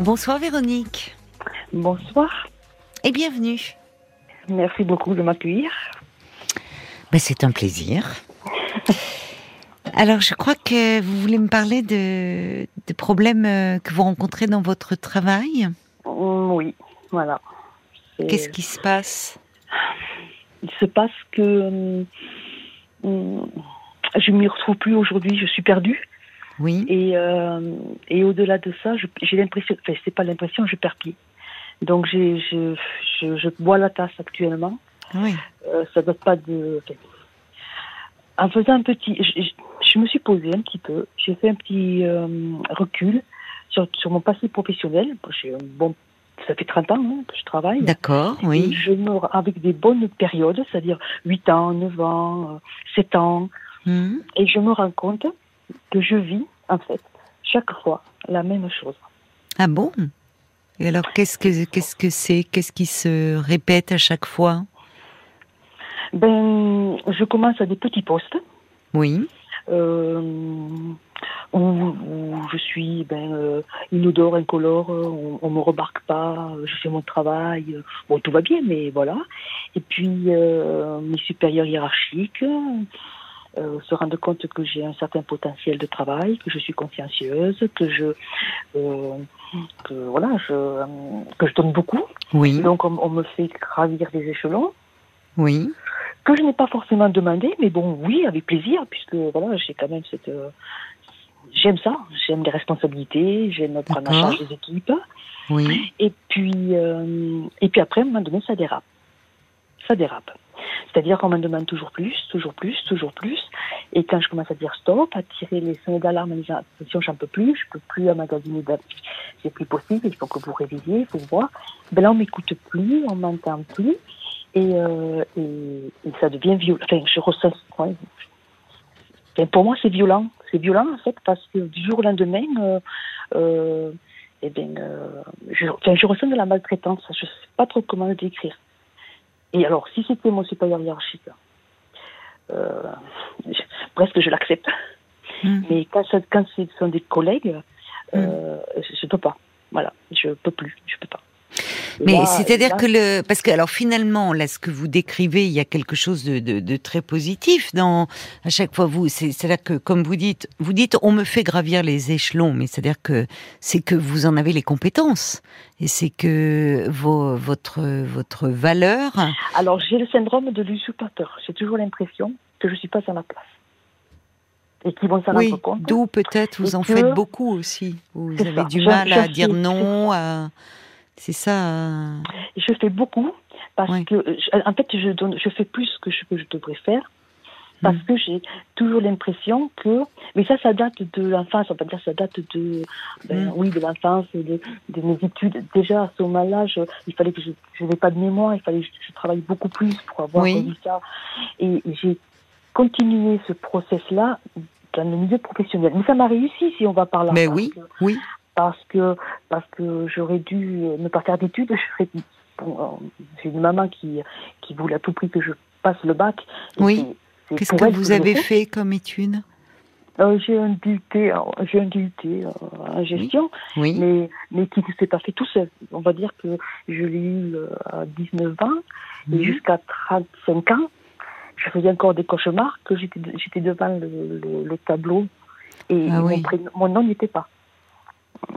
Bonsoir Véronique. Bonsoir. Et bienvenue. Merci beaucoup de m'accueillir. Ben, c'est un plaisir. Alors, je crois que vous voulez me parler de, problèmes euh, que vous rencontrez dans votre travail. Mm, oui, voilà. Qu'est-ce qui se passe? Il se passe que je mm, je m'y retrouve plus aujourd'hui. Je suis perdue. Oui. Et, euh, et au-delà de ça, j'ai l'impression, enfin, c'est pas l'impression, je perds pied. Donc, j'ai, je, je, je, bois la tasse actuellement. Oui. Euh, ça date pas de. en faisant un petit. Je, je, me suis posée un petit peu. J'ai fait un petit euh, recul sur, sur mon passé professionnel. J'ai un bon ça fait 30 ans hein, que je travaille. D'accord, oui. je me, avec des bonnes périodes, c'est-à-dire 8 ans, 9 ans, 7 ans. Hum. Et je me rends compte que je vis, en fait, chaque fois la même chose. Ah bon? Et alors, qu'est-ce que qu'est-ce que c'est? Qu'est-ce qui se répète à chaque fois? Ben, je commence à des petits postes. Oui. Euh, où, je suis ben, euh, inodore, incolore, on, on me remarque pas, je fais mon travail, bon tout va bien, mais voilà. Et puis euh, mes supérieurs hiérarchiques, euh, se rendre compte que j'ai un certain potentiel de travail, que je suis consciencieuse, que je euh, que voilà, je que je donne beaucoup. Oui. Donc on, me fait gravir des échelons. Oui. Que je n'ai pas forcément demandé, mais bon, oui, avec plaisir, puisque voilà, j'ai quand même cette j'aime ça, j'aime les responsabilités, j'aime prendre en charge des équipes. Oui. Et puis euh, et puis après, à un moment donné, ça dérape. Ça dérape. C'est-à-dire qu'on me demande toujours plus, toujours plus, toujours plus. Et quand je commence à dire stop, à tirer les sons d'alarme en disant attention, j'en peux plus, je peux plus emmagasiner, c'est plus possible, il faut que vous révisiez, il faut voir. Ben là, on m'écoute plus, on m'entend plus. Et, euh, ça devient violent. Je ressens. pour moi, c'est violent. C'est violent, en fait, parce que du jour au lendemain, euh, euh, eh euh, je, je ressens de la maltraitance. Je ne sais pas trop comment le décrire. Et alors, si c'était mon supérieur hiérarchique, euh, presque je l'accepte. Hmm. Mais quand, quand ce sont des collègues, euh, hmm. je ne peux pas. Voilà, je peux plus, je peux pas. Mais c'est-à-dire que le, parce que alors finalement, là, ce que vous décrivez, il y a quelque chose de, de, de très positif dans à chaque fois vous. C'est là que, comme vous dites, vous dites, on me fait gravir les échelons, mais c'est-à-dire que c'est que vous en avez les compétences et c'est que vos, votre votre valeur. Alors j'ai le syndrome de l'usurpateur. J'ai toujours l'impression que je suis pas à la place et qui vont s'en rendre compte. D'où peut-être vous en faites beaucoup aussi. Vous avez du mal à dire non. À... C'est ça. Je fais beaucoup parce que, en fait, je, donne, je fais plus que ce que je devrais faire parce hmm. que j'ai toujours l'impression que, mais ça, ça date de l'enfance, on va dire, ça date de, ben, hmm. oui, de l'enfance, de, de, mes études. Déjà à ce moment-là, il fallait que je n'avais pas de mémoire, il fallait que je, travaille beaucoup plus pour avoir oui. ça. Et j'ai continué ce process-là dans le milieu professionnel. Mais ça m'a réussi, si on va par là. Mais oui, oui parce que parce que j'aurais dû ne pas faire d'études. J'ai une maman qui qui voulait à tout prix que je passe le bac. Oui. Qu'est-ce que vous avez fait comme études euh, j'ai un DUT, j'ai un DUT euh, en gestion, oui. mais mais qui ne s'est pas fait tout seul. On va dire que je l'ai eu euh, à 19 ans et jusqu'à 35 ans, je faisais encore des cauchemars que j'étais j'étais devant le, le, tableau et ah mon, mon nom n'y était pas.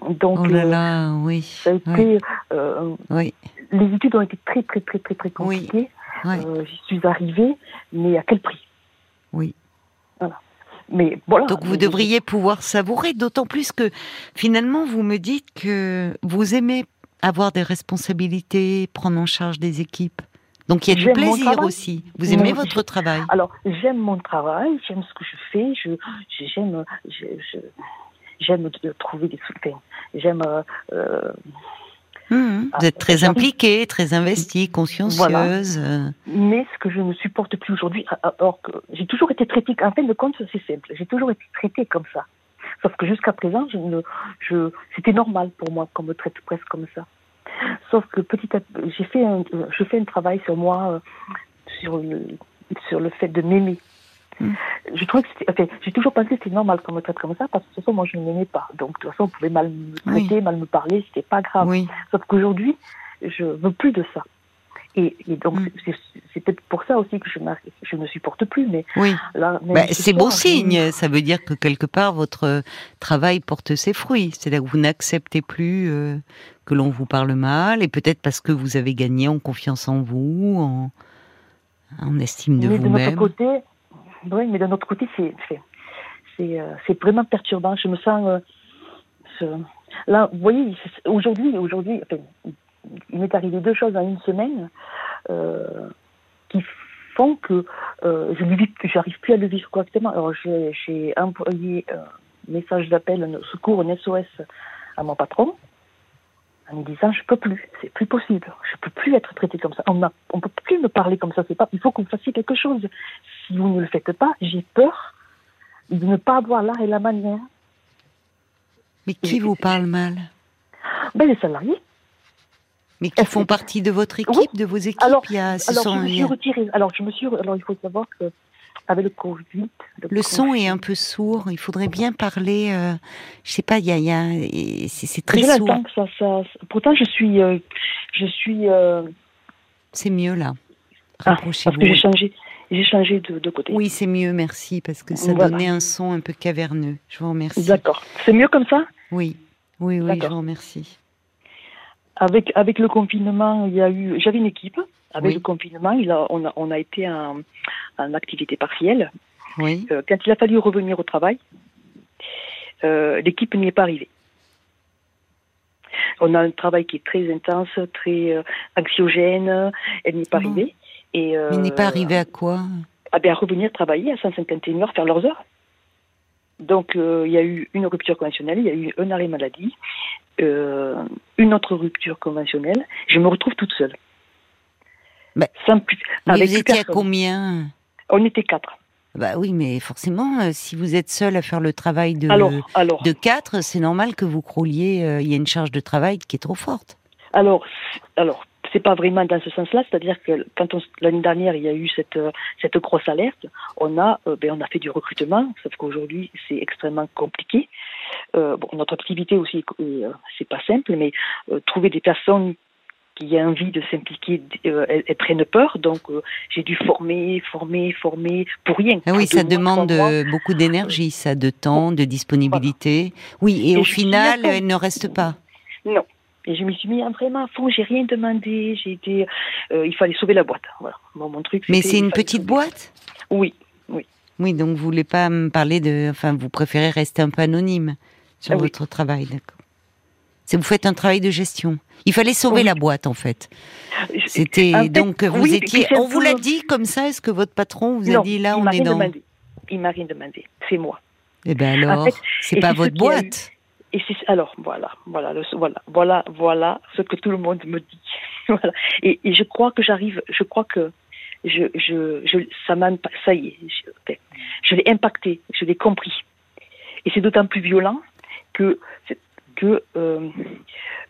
Donc, oh là là, oui. Ça a été, euh, oui. Les études ont été très, très, très, très, très compliquées. Euh, J'y suis arrivée, mais à quel prix? Oui. Voilà. Mais voilà. Donc vous devriez pouvoir savourer, d'autant plus que finalement vous me dites que vous aimez avoir des responsabilités, prendre en charge des équipes. Donc il y a du plaisir aussi. Vous aimez votre travail Alors j'aime mon travail, j'aime ce que je fais, je j'aime je, j'aime trouver des soutiens. J'aime. Euh, euh mmh. vous êtes très impliquée, très investie, consciencieuse. Mais ce que je ne supporte plus aujourd'hui, alors que j'ai toujours été traitée, en fin de compte, c'est simple, j'ai toujours été traitée comme ça. Sauf que jusqu'à présent, je ne, je, c'était normal pour moi qu'on me traite presque comme ça. Sauf que petit à petit, j'ai fait un, je fais un travail sur moi, euh, sur le, sur le fait de m'aimer. Je trouve que enfin, j'ai toujours pensé que c'était normal qu'on me traite comme ça parce que de toute façon, moi, je ne m'aimais pas. Donc, de toute façon, on pouvait mal me traiter, mal me parler, c'était pas grave. Sauf qu'aujourd'hui, je veux plus de ça. Et, donc, mm. c'est, peut-être pour ça aussi que je, je ne supporte plus. Mais oui. Bah, c'est beau signe. Ça veut dire que quelque part, votre travail porte ses fruits. C'est-à-dire que vous n'acceptez plus euh, que l'on vous parle mal, et peut-être parce que vous avez gagné en confiance en vous, en, en estime de vous-même. côté, oui, mais d'un autre côté, c'est c'est euh, vraiment perturbant. Je me sens euh, là. Vous voyez, aujourd'hui, aujourd'hui, il m'est arrivé deux choses en une semaine euh, qui font que je n'arrive plus à le vivre correctement. Alors j'ai envoyé un message d'appel, un secours, un SOS à mon patron en me disant je peux plus, c'est plus possible, je peux plus être traité comme ça. On ne peut plus me parler comme ça, c'est. Il faut que vous fassiez quelque chose. Si vous ne le faites pas, j'ai peur de ne pas avoir l'art et la manière. Mais qui vous parle mal? Ben les salariés. Mais qui font partie de votre équipe, de vos équipes Alors, il alors je me suis retirée. Alors je me suis. Alors il faut savoir que avec le Covid. Le, son est un peu sourd. Il faudrait bien parler. Euh, je sais pas. Il y a, y a c'est très sourd. Ça, ça, pourtant, je suis, euh, je suis. Euh, c'est mieux là. Ah, parce que j'ai changé. J'ai changé de, côté. Oui, c'est mieux, merci, parce que ça donnait un son un peu caverneux. Je vous remercie. D'accord. C'est mieux comme ça? Oui, oui, oui, je vous remercie. Avec, avec le confinement, il y a eu. J'avais une équipe. Avec le confinement, il a, on, a, on a été en, en activité partielle. Oui. Euh, quand il a fallu revenir au travail, euh, l'équipe n'y est pas arrivée. On a un travail qui est très intense, très euh, anxiogène. Elle n'y est pas arrivée. Et, Mais n'est pas arrivée à quoi ah ben, À revenir travailler à 151 heures, faire leurs heures. Donc, il y a eu une rupture conventionnelle, il y a eu un arrêt maladie, une autre rupture conventionnelle. Je me retrouve toute seule. Bah, vous étiez à combien On était quatre. Bah oui, mais forcément, euh, si vous êtes seul à faire le travail de, de quatre, c'est normal que vous crouliez. Euh, il y a une charge de travail qui est trop forte. Alors, alors c'est pas vraiment dans ce sens-là, c'est-à-dire que quand l'année dernière il y a eu cette euh, cette grosse alerte, on a ben, on a fait du recrutement, sauf qu'aujourd'hui c'est extrêmement compliqué. bon, notre activité aussi c'est pas simple, mais trouver des personnes qui a envie de s'impliquer, euh, elles, prennent peur. Donc, euh, j'ai dû former, former, former pour rien. Ah oui, ça demande euh, beaucoup d'énergie, ça, de temps, de disponibilité. Oui, et, au final, elle ne reste pas. Non. Et je me suis mis vraiment à fond, j'ai rien demandé, j'ai été, il fallait sauver la boîte. Voilà. mon truc. Mais c'est une petite boîte? Oui, oui. Oui, donc vous voulez pas me parler de, enfin, vous préférez rester un peu anonyme sur ah votre travail, d'accord. Vous faites un travail de gestion. Il fallait sauver la boîte en fait. C'était donc vous étiez. On vous l'a dit comme ça. Est-ce que votre patron vous a dit là on est dans Il m'a rien demandé. C'est moi. Eh bien alors, c'est pas votre boîte. Et alors voilà, voilà, voilà, voilà, voilà ce que tout le monde me dit. voilà. Et, je crois que j'arrive. Je crois que je, je, je ça m'a, ça y est, je, je l'ai impacté, je l'ai compris. Et c'est d'autant plus violent que que euh,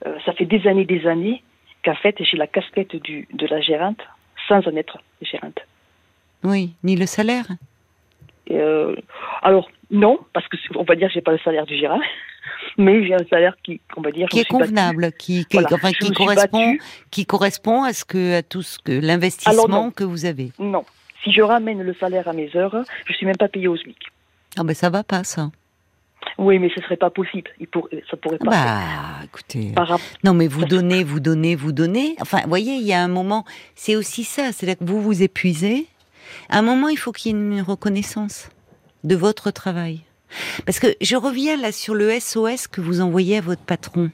euh, ça fait des années, des années qu'en fait j'ai la casquette du, de la gérante sans en être gérante. Oui, ni le salaire? Euh, alors non, parce que on va dire que j'ai pas le salaire du gérant, mais j'ai un salaire qui, on va dire, qui est convenable, qui, qui, enfin, qui correspond, qui correspond à ce que, à tout ce que l'investissement que vous avez. Non, si je ramène le salaire à mes heures, je suis même pas payé au SMIC. Ah ben ça va pas ça. Oui, mais ce serait pas possible. Il pour... Ça pourrait pas. Bah, écoutez. Non, mais vous donnez, vous donnez, vous donnez. Enfin, vous voyez, il y a un moment. C'est aussi ça. C'est-à-dire que vous vous épuisez. À un moment, il faut qu'il y ait une reconnaissance de votre travail. Parce que je reviens là sur le SOS que vous envoyez à votre patron.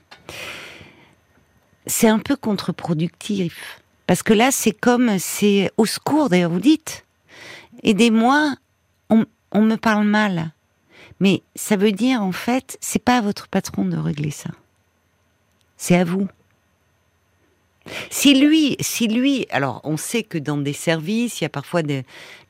C'est un peu contre-productif. Parce que là, c'est comme, c'est au secours, d'ailleurs, vous dites. Aidez-moi, on, me parle mal. Mais ça veut dire, en fait, c'est pas à votre patron de régler ça. C'est à vous. Si lui, si lui, alors on sait que dans des services, il y a parfois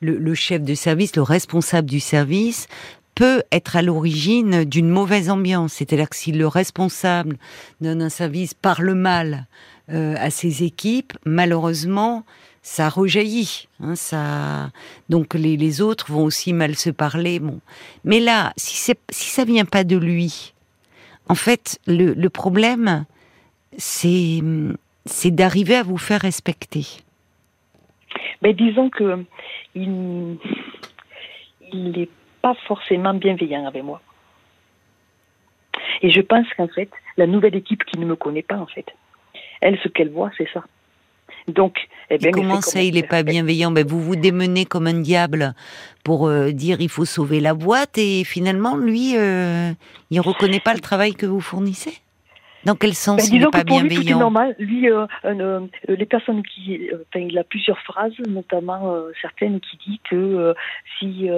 le, chef de service, le responsable du service peut être à l'origine d'une mauvaise ambiance. C'est-à-dire que si le responsable d'un service parle mal euh, à ses équipes, malheureusement, ça rejaillit. Hein, donc les, autres vont aussi mal se parler. Mais là, si si ça vient pas de lui, en fait, le, le problème, c'est d'arriver à vous faire respecter. Mais disons que il il n'est pas forcément bienveillant avec moi. Et je pense qu'en fait, la nouvelle équipe qui ne me connaît pas, en fait, elle, ce qu'elle voit, c'est ça. Donc, eh bien, comment ça, il n'est pas bienveillant? Ben, Vous vous démenez comme un diable pour euh, dire il faut sauver la boîte et finalement, lui, euh, il reconnaît pas le travail que vous fournissez? Dans quel sens ben, il n'est pas bienveillant lui, normal. Lui, euh, euh, les personnes qui, enfin, il a plusieurs phrases, notamment certaines qui disent que si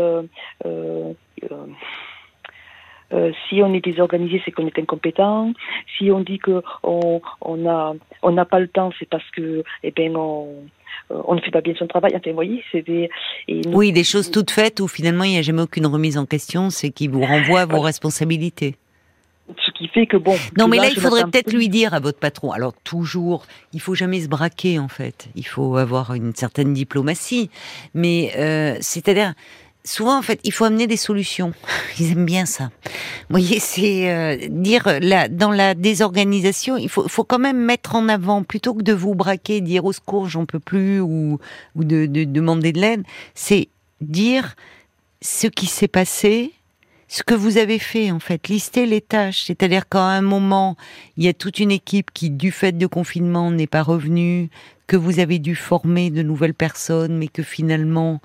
euh, si on est désorganisé, c'est qu'on est incompétent. Si on dit que on a on n'a pas le temps, c'est parce que eh ben on euh, on ne fait pas bien son travail. Enfin, vous voyez, c'est des oui des choses toutes faites où finalement il n'y a jamais aucune remise en question, c'est qui vous renvoie à vos responsabilités. Qui fait que bon. Non, mais là, il faudrait peut-être lui dire à votre patron. Alors toujours, il faut jamais se braquer en fait. Il faut avoir une certaine diplomatie, mais euh, c'est-à-dire souvent, en fait, il faut amener des solutions. Ils aiment bien ça. Vous voyez, c'est euh, dire là, dans la désorganisation, il faut, faut quand même mettre en avant plutôt que de vous braquer, dire au secours, j'en peux plus, ou, ou de, de demander de l'aide. C'est dire ce qui s'est passé, ce que vous avez fait en fait, lister les tâches, c'est-à-dire qu'à un moment, il y a toute une équipe qui, du fait de confinement, n'est pas revenue, que vous avez dû former de nouvelles personnes, mais que finalement,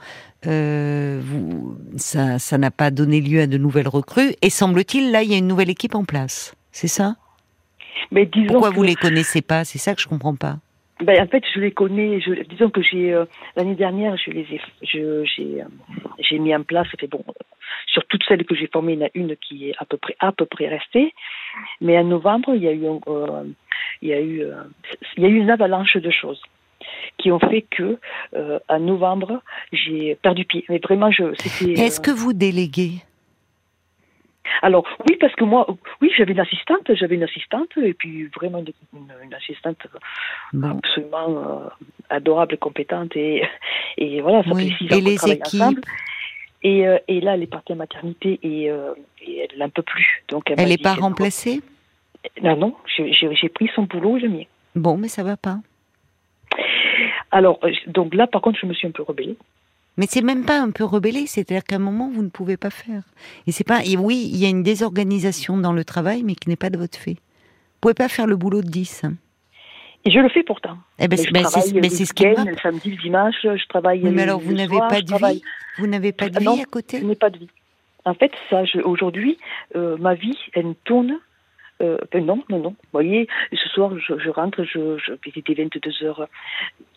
euh, vous, ça, ça n'a pas donné lieu à de nouvelles recrues. Et semble-t-il, là, il y a une nouvelle équipe en place. C'est ça? Mais disons Pourquoi vous les connaissez pas? C'est ça que je comprends pas. Ben, en fait, je les connais. Je, disons que j'ai euh, l'année dernière, je les ai, je, j'ai, euh, j'ai mis en place. Fait bon, sur toutes celles que j'ai formées, il y en a une qui est à peu près, à peu près restée. Mais en novembre, il y a eu, euh, il y a eu, euh, il y a eu une avalanche de choses qui ont fait que euh, en novembre j'ai perdu pied. Mais vraiment, je. C'était. Est-ce que vous déléguez? Alors oui, parce que moi, oui, j'avais une assistante, j'avais une assistante, et puis vraiment une, assistante absolument adorable, compétente, et, et voilà, ça oui. fait six ans les équipes ensemble. Et, euh, et, là, elle est partie en maternité et, euh, et elle n'en peut plus. Donc elle n'est pas remplacée? Non, non, j'ai pris son boulot et le mien. Bon, mais ça va pas. Alors, euh, donc là, par contre, je me suis un peu rebellée. Mais c'est même pas un peu rebellé, c'est-à-dire qu'à un moment, vous ne pouvez pas faire. Et c'est pas. Et oui, il y a une désorganisation dans le travail, mais qui n'est pas de votre fait. Vous pouvez pas faire le boulot de 10. Et je le fais pourtant. Eh ben, mais c'est ce qui le samedi, le dimanche, je travaille. mais alors, vous n'avez pas de vie Vous n'avez pas de vie à côté Je n'ai pas de vie. En fait, ça, aujourd'hui, euh, ma vie, elle tourne. Euh, ben non, non, non. Vous voyez, ce soir, je, je rentre, je, je, il était 22 heures.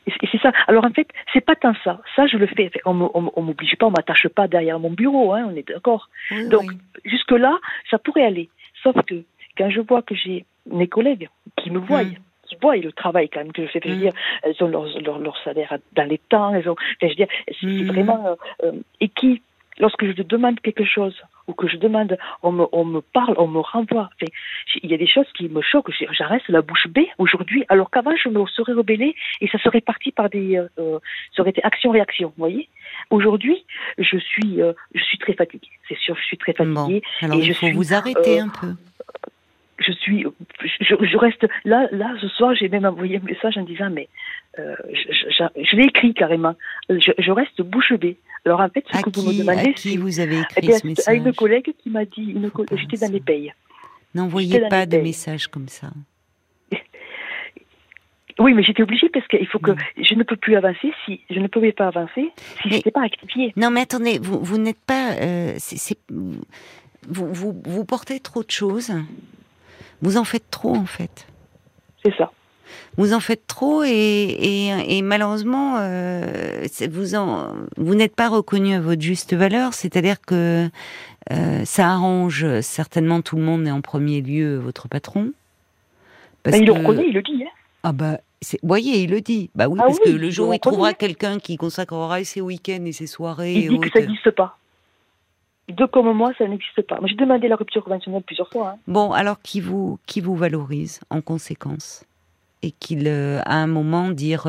Et c'est ça. Alors en fait, c'est pas tant ça. Ça, je le fais. On m'oblige pas, on m'attache pas derrière mon bureau, hein, on est d'accord. Donc, jusque là, ça pourrait aller. Sauf que quand je vois que j'ai mes collègues qui me voient, mm qui voient le travail quand même que je fais. Je veux mm. dire, elles ont leur, leur, leur, salaire dans les temps. Elles ont, je veux dire, c'est mm. vraiment euh, euh, et qui, lorsque je demande quelque chose ou que je demande, on me, on me parle, on me renvoie. Enfin, il y a des choses qui me choquent. J'arrête la bouche bée aujourd'hui, alors qu'avant je me serais rebellée et ça serait parti par des, euh, ça aurait été action-réaction. Vous voyez. Aujourd'hui, je suis, euh, je suis très fatiguée. C'est sûr, je suis très fatiguée. alors il faut vous arrêter un peu je suis, je, reste là, là ce soir, j'ai même envoyé un message en disant, mais euh, je, l'ai écrit carrément. Je, reste bouche bée. Alors en fait, ce que vous me demandez, à qui vous avez écrit eh ce message À une collègue qui m'a dit, j'étais dans les payes. N'envoyez pas de messages comme ça. Oui, mais j'étais obligée parce qu'il faut que je ne peux plus avancer si je ne pouvais pas avancer si je n'étais pas actifiée. Non, mais attendez, vous, vous n'êtes pas, euh, vous, vous, vous portez trop de choses vous en faites trop, en fait. C'est ça. Vous en faites trop et, malheureusement, euh, vous, en, vous n'êtes pas reconnu à votre juste valeur, c'est-à-dire que euh, ça arrange certainement tout le monde et en premier lieu votre patron. Parce il le reconnaît, il le dit. Hein. Ah bah, voyez, il le dit. Bah oui, ah parce que le jour où il trouvera quelqu'un qui consacrera ses week-ends et ses soirées. Il dit que ça n'existe pas. Deux comme moi, ça n'existe pas. J'ai demandé la rupture conventionnelle plusieurs fois. Hein. Bon, alors qui vous, qui vous valorise en conséquence et qu'il, euh, à un moment, dire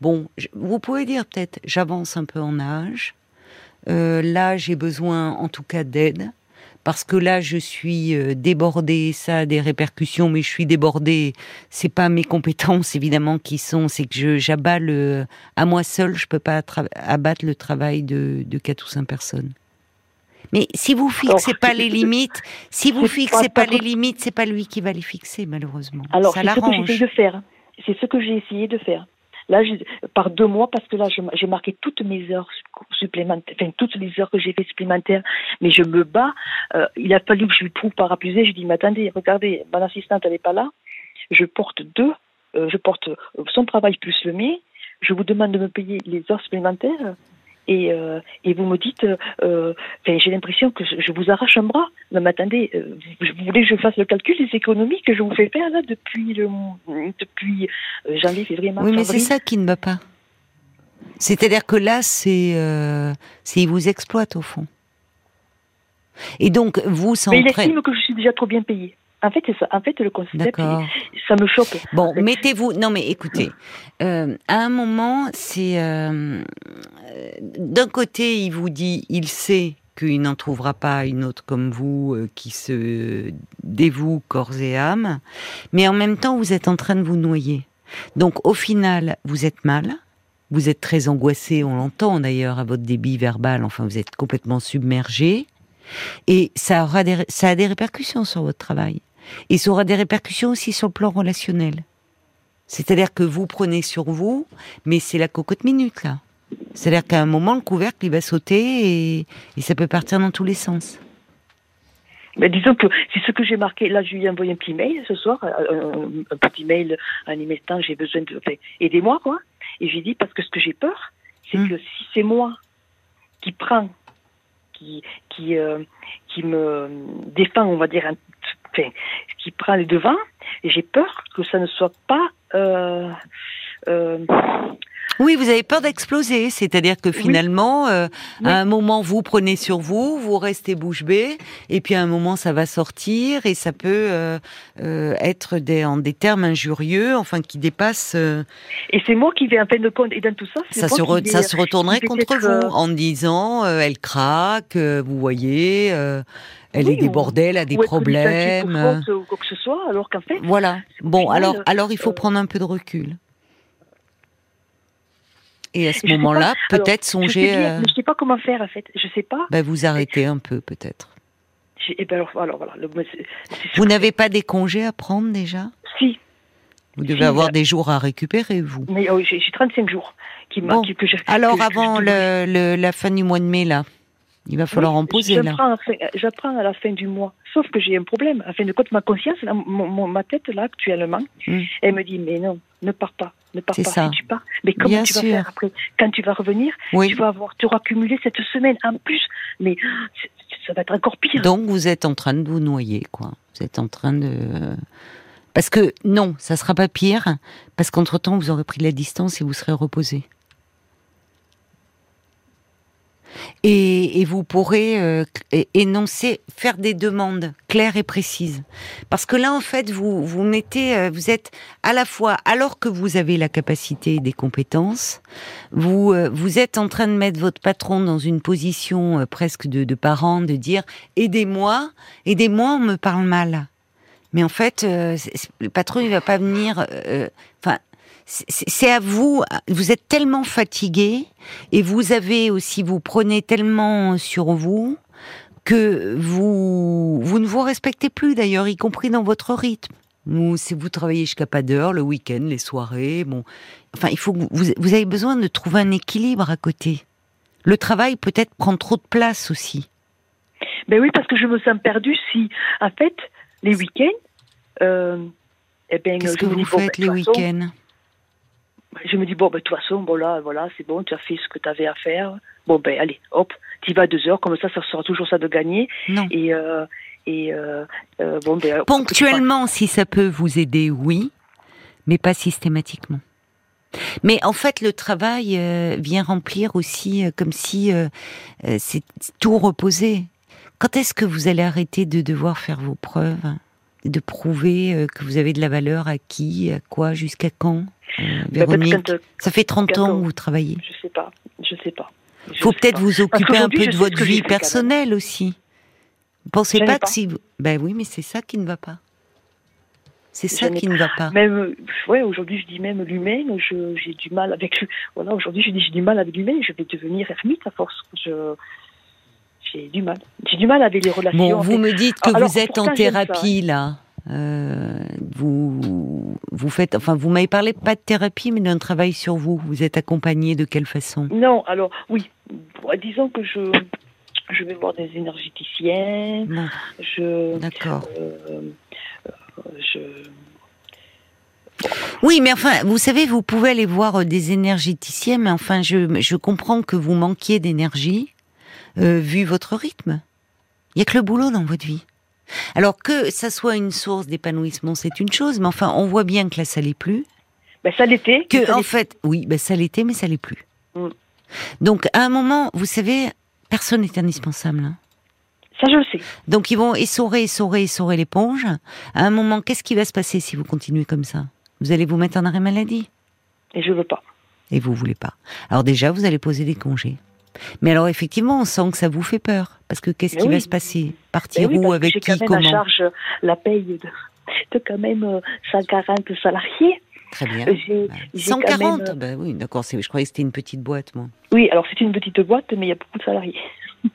bon, vous pouvez dire peut-être, j'avance un peu en âge. là, j'ai besoin, en tout cas, d'aide parce que là je suis euh, débordée, ça a des répercussions, mais je suis débordée. C'est pas mes compétences évidemment qui sont, c'est que j'abats le à moi seul, je peux pas abattre le travail de, de quatre ou cinq personnes. Mais si vous fixez pas les limites, si vous fixez pas, les limites, c'est pas lui qui va les fixer malheureusement. Alors c'est ce que j'ai essayé de faire. C'est ce que j'ai essayé de faire. Là, par deux mois, parce que là, j'ai marqué toutes mes heures supplémentaires, enfin toutes les heures que j'ai fait supplémentaires, mais je me bats. Euh, il a fallu que je lui trouve par abusé. Je dis, mais attendez, regardez, mon assistante, elle n'est pas là. Je porte deux, euh, je porte son travail plus le mien. Je vous demande de me payer les heures supplémentaires et, euh, et vous me dites, euh, j'ai l'impression que je, vous arrache un bras. Mais attendez, euh, vous voulez que je fasse le calcul des économies que je vous fais faire là depuis, le, depuis euh, janvier, février, mars Oui, mais c'est ça qui ne va pas. C'est-à-dire que là, c'est euh, il vous exploite au fond. Et donc, vous, sans Mais il estime que je suis déjà trop bien payée. En fait, ça. En fait, le concept, ça me choque. Bon, mettez-vous. Non, mais écoutez, euh, à un moment, c'est euh, d'un côté, il vous dit, il sait qu'il n'en trouvera pas une autre comme vous euh, qui se dévoue corps et âme, mais en même temps, vous êtes en train de vous noyer. Donc, au final, vous êtes mal. Vous êtes très angoissé, on l'entend d'ailleurs à votre débit verbal. Enfin, vous êtes complètement submergé. Et ça, aura ça a des répercussions sur votre travail. Et ça aura des répercussions aussi sur le plan relationnel. C'est-à-dire que vous prenez sur vous, mais c'est la cocotte minute là. C'est-à-dire qu'à un moment, le couvercle, il va sauter et, ça peut partir dans tous les sens. Mais disons que c'est ce que j'ai marqué. Là, je lui ai envoyé un petit mail ce soir, un, petit mail en y mettant j'ai besoin de. Enfin, aidez-moi, quoi. Et j'ai dit, parce que ce que j'ai peur, c'est hmm. que si c'est moi qui prends, qui, qui, euh, qui me défend, on va dire, un qui prend les devants, et j'ai peur que ça ne soit pas. Euh, euh, oui, vous avez peur d'exploser, c'est-à-dire que finalement, euh, à un moment, vous prenez sur vous, vous restez bouche bée, et puis à un moment, ça va sortir, et ça peut être des, en des termes injurieux, enfin, qui dépassent... Et c'est moi qui vais en fin de compte, et dans tout ça... Ça se, ça se retournerait contre vous, en disant, elle craque, vous voyez elle est débordée, elle a des problèmes. Ou quoi que ce soit, alors qu'en fait. Voilà. Bon, alors, alors il faut euh, prendre un peu de recul. Et à ce moment-là, peut-être songer. Je ne sais, pas comment faire en fait. Je sais pas. Ben, vous arrêtez un peu peut-être. Eh ben alors, voilà. vous n'avez pas des congés à prendre déjà? Si. Vous devez avoir des jours à récupérer, vous. Mais oh, j'ai 35 jours. Qui, bon. que alors avant le, la fin du mois de mai, là il va falloir en poser là. J'apprends à la fin du mois. Sauf que j'ai un problème. À fin de compte, ma conscience, ma tête là actuellement, hmm. elle me dit mais non, ne pars pas, ne pars pas. Ça. tu pars, mais comment tu vas faire après Quand tu vas revenir, tu vas avoir, tu auras cumulé cette semaine en plus. Mais ça va être encore pire. Donc vous êtes en train de vous noyer, quoi. Vous êtes en train de parce que non, ça sera pas pire, parce qu'entre temps vous aurez pris la distance et vous serez reposé. Et, vous pourrez euh, énoncer, faire des demandes claires et précises. Parce que là, en fait, vous vous mettez, euh, vous êtes à la fois, alors que vous avez la capacité et des compétences, vous euh, vous êtes en train de mettre votre patron dans une position presque de, de parent, de dire aidez-moi, aidez-moi, on me parle mal. Mais en fait, le patron, il va pas venir. Enfin, c'est à vous, vous êtes tellement fatigué et vous avez aussi, vous prenez tellement sur vous que vous, vous ne vous respectez plus d'ailleurs, y compris dans votre rythme. Vous, si vous travaillez jusqu'à pas d'heure, le week-end, les soirées, bon, enfin, il faut vous, vous avez besoin de trouver un équilibre à côté. Le travail peut-être prend trop de place aussi. Ben oui, parce que je me sens perdue si, en fait, les week-ends, euh, eh ben, qu'est-ce que vous faites ben, les week-ends? Je me dis, bon, ben, de toute façon, bon, là, voilà, c'est bon, tu as fait ce que tu avais à faire. Bon, ben, allez, hop, tu vas deux heures, comme ça, ça sera toujours ça de gagner. Non. Et, euh, et euh, euh, bon, ben, Ponctuellement, si ça peut vous aider, oui, mais pas systématiquement. Mais en fait, le travail vient remplir aussi comme si c'est tout reposé. Quand est-ce que vous allez arrêter de devoir faire vos preuves de prouver que vous avez de la valeur à qui, à quoi, jusqu'à quand? Bah, Véronique, que, ça fait 30 ans que vous travaillez. Je sais pas, je sais pas. Il faut peut-être vous occuper un peu de votre vie personnelle aussi. Vous pensez pas que si vous... Ben oui, mais c'est ça qui ne va pas. C'est ça qui ne va pas. Même, ouais, aujourd'hui, je dis même l'humain, j'ai du mal avec. Voilà, aujourd'hui, je dis j'ai du mal avec l'humain, je vais devenir ermite à force. Je, j'ai du mal. J'ai du mal avec les relations. Bon, vous fait. me dites que Alors, vous êtes en thérapie là. Euh, vous, vous faites, enfin, vous m'avez parlé pas de thérapie, mais d'un travail sur vous. Vous êtes accompagné de quelle façon? Non, alors, oui. Bon, disons que je, je vais voir des énergéticiens, Bon, je, d'accord. euh, je, Oui, mais enfin, vous savez, vous pouvez aller voir des énergéticiens, mais enfin, je, je comprends que vous manquiez d'énergie, euh, vu votre rythme. Il y a que le boulot dans votre vie. Alors que ça soit une source d'épanouissement, c'est une chose, mais enfin, on voit bien que là, ça l'est plus. ben, ça l'était. Que, ça en fait, oui, ben, ça l'était, mais ça l'est plus. Mm. Donc, à un moment, vous savez, personne n'est indispensable. hein. Ça, je le sais. Donc, ils vont essorer, essorer, essorer l'éponge. À un moment, qu'est-ce qui va se passer si vous continuez comme ça? Vous allez vous mettre en arrêt maladie? Et je veux pas. Et vous voulez pas. Alors déjà, vous allez poser des congés. Mais alors effectivement, on sent que ça vous fait peur. Parce que qu'est-ce qui oui. va se passer? Ben Partir oui, où Avec qui quand même Comment? charge la paye de, de quand même euh, 140 salariés. Très bien. Euh, J'ai, Bah, j'ai quand 140 même, euh, Ben oui, d'accord. Je croyais que c'était une petite boîte, moi. Oui, alors c'est une petite boîte, mais il y a beaucoup de salariés.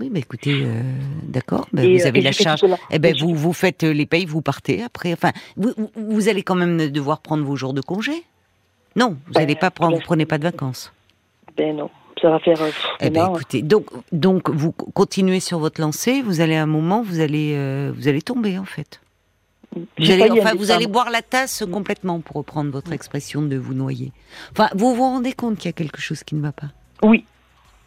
Oui, mais écoutez, euh, d'accord. ben, vous euh, avez la charge. Eh ben, vous, vous faites euh, les payes, vous partez après. Enfin, vous, vous- allez quand même devoir prendre vos jours de congé? Non, vous Ben, n'allez pas prendre, vous prenez pas de vacances. Ben non, ça va faire. euh, Eh ben, écoutez, donc, donc vous continuez sur votre lancée. Vous allez à un moment, vous allez, euh, vous allez tomber en fait. Vous allez, enfin, vous boire la tasse complètement, pour reprendre votre expression de vous noyer. Enfin, vous vous rendez compte qu'il y a quelque chose qui ne va pas? Oui,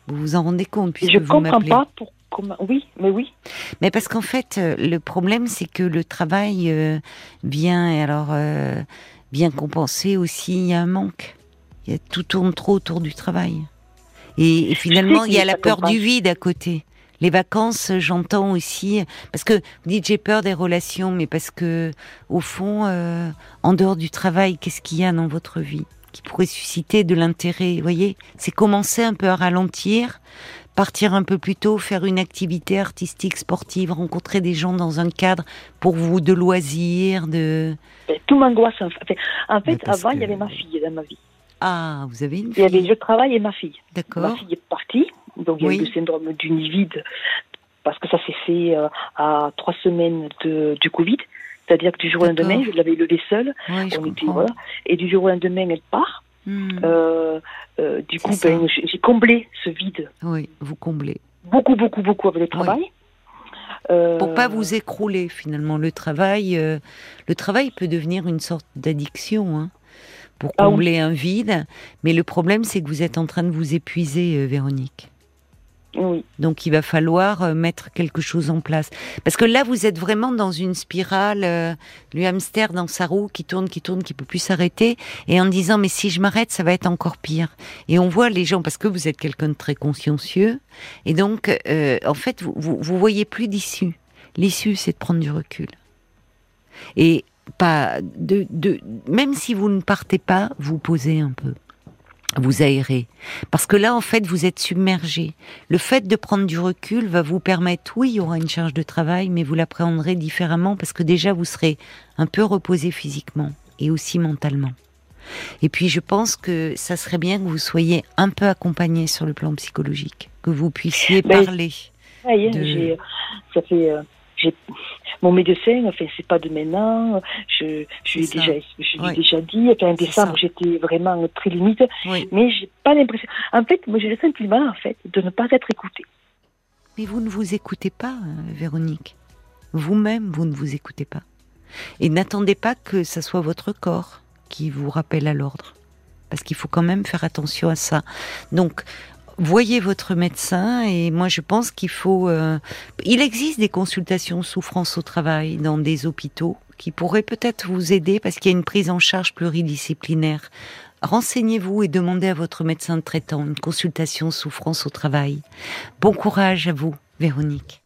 Vous vous en rendez compte puisque je vous comprends pas pour comment. Oui, mais oui. Mais parce qu'en fait, euh, le problème, c'est que le travail euh, vient, alors, euh, bien compenser aussi, il y a un manque. Il y a, tout tourne trop autour du travail. Et, et finalement, il y a la peur du vide à côté. Les vacances, euh, j'entends aussi, parce que vous dites j'ai peur des relations, mais parce que au fond, euh, en dehors du travail, qu'est-ce qu'il y a dans votre vie qui pourrait susciter de l'intérêt Vous voyez, c'est commencer un peu à ralentir, partir un peu plus tôt, faire une activité artistique, sportive, rencontrer des gens dans un cadre pour vous de loisirs, de tout m'angoisse. En fait, en fait avant, il que- y avait ma fille dans ma vie. Ah, vous avez une Il y avait fille, le travail et ma fille. Ma d'accord fille est partie, donc il y a Oui. eu le syndrome du nid vide, parce que ça s'est fait euh, à trois semaines de, du Covid. C'est-à-dire que du jour au lendemain, je l'avais élevée seule. Oui, je on était, voilà. Et du jour au lendemain, elle part. Hmm, Euh, euh, du coup, ben, j'ai comblé ce vide Oui, vous comblez. beaucoup, beaucoup, beaucoup avec le travail. Euh, Pour pas vous écrouler finalement, le travail, le travail peut devenir une sorte d'addiction. Hein, pour Ah oui. combler un vide, mais le problème c'est que vous êtes en train de vous épuiser, euh, Véronique. Oui. Donc il va falloir euh, mettre quelque chose en place. Parce que là, vous êtes vraiment dans une spirale, euh, le hamster dans sa roue qui tourne, qui tourne, qui peut plus s'arrêter, et en disant mais si je m'arrête, ça va être encore pire. Et on voit les gens, parce que vous êtes quelqu'un de très consciencieux, et donc euh, en fait vous, vous, vous voyez plus d'issue. L'issue, c'est de prendre du recul. Et pas de, de même si vous ne partez pas, vous posez un peu vous aérez. Parce que là, en fait, vous êtes submergé. Le fait de prendre du recul va vous permettre, oui, il y aura une charge de travail, mais vous l'appréhenderez différemment parce que déjà, vous serez un peu reposé physiquement et aussi mentalement. Et puis, je pense que ça serait bien que vous soyez un peu accompagné sur le plan psychologique, que vous puissiez Ben, parler. De- ça fait. euh, mon médecin, enfin, c'est pas de maintenant. Je, je lui ai C'est ça. déjà, je Ouais. déjà dit. Enfin, en décembre, j'étais vraiment très limite, Oui. mais j'ai pas l'impression. En fait, moi, j'ai le sentiment, en fait, de ne pas être écoutée. Mais vous ne vous écoutez pas, euh, Véronique. Vous-même, vous ne vous écoutez pas. Et n'attendez pas que ça soit votre corps qui vous rappelle à l'ordre. Parce qu'il faut quand même faire attention à ça. Donc, voyez votre médecin et moi je pense qu'il faut... euh, il existe des consultations souffrance au travail dans des hôpitaux qui pourraient peut-être vous aider parce qu'il y a une prise en charge pluridisciplinaire. Renseignez-vous et demandez à votre médecin traitant une consultation souffrance au travail. Bon courage à vous, Véronique.